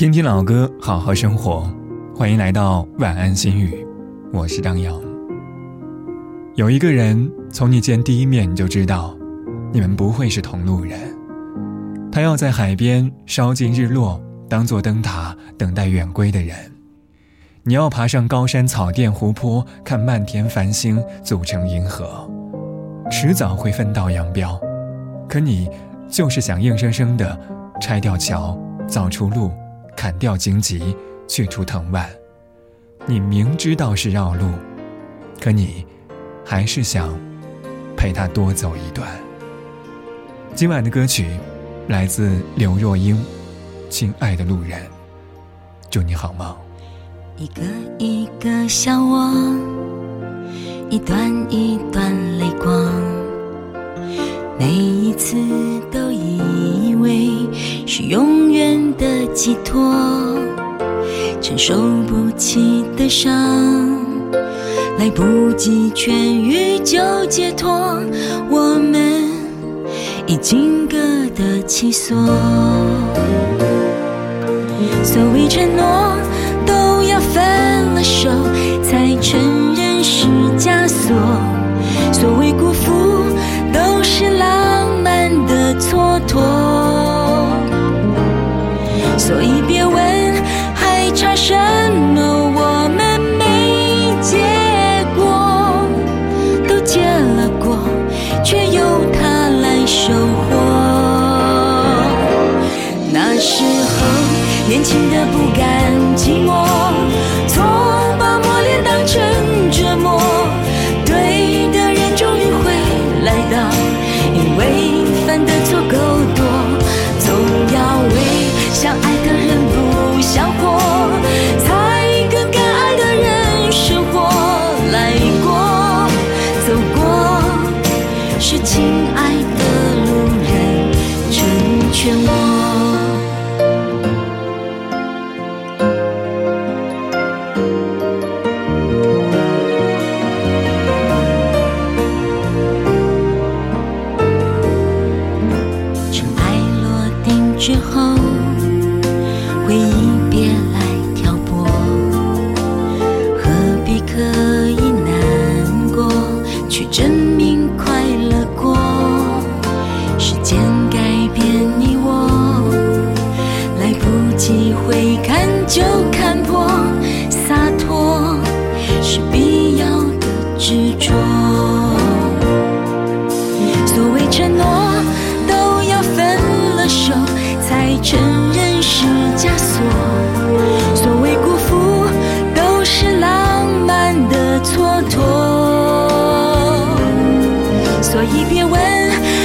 听听老歌，好好生活。欢迎来到晚安心语，我是张扬。有一个人，从你见第一面你就知道，你们不会是同路人。他要在海边烧尽日落，当做灯塔等待远归的人。你要爬上高山草甸湖泊，看漫天繁星组成银河，迟早会分道扬镳。可你就是想硬生生的拆掉桥，造出路。砍掉荆棘，去除藤蔓。你明知道是绕路，可你还是想陪他多走一段。今晚的歌曲来自刘若英，《亲爱的路人》，祝你好梦。一个一个笑我，一段一段泪光，每一次都以为是永远。的寄托，承受不起的伤，来不及痊愈就解脱，我们已经各得其所。所谓承诺，所以别问还差什么，我们没结果，都结了果，却由他来收获。那时候年轻的不甘寂寞，尘埃落定之后。回忆别来挑拨，何必刻意难过，去证所以别问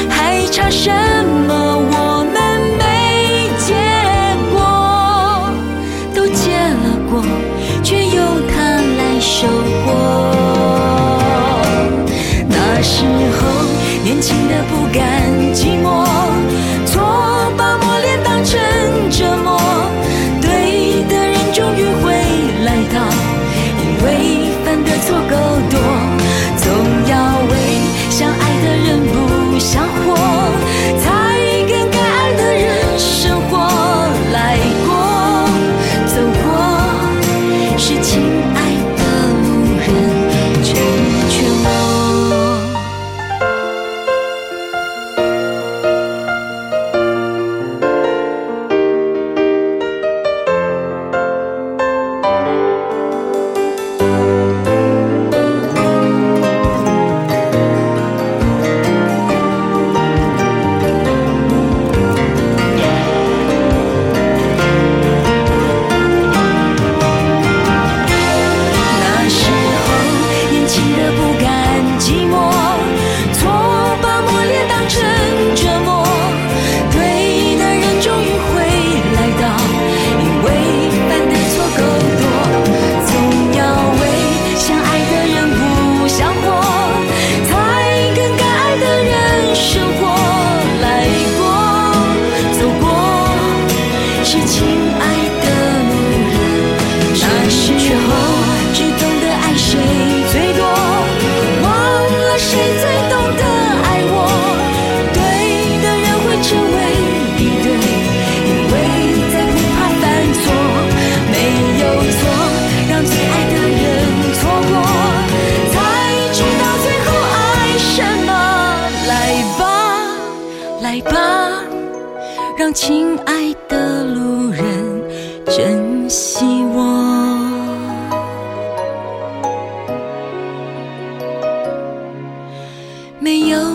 还差什么？我们没结果都结了果却由他来收获。那时候年轻的不甘 show. 让亲爱的路人珍惜我。没有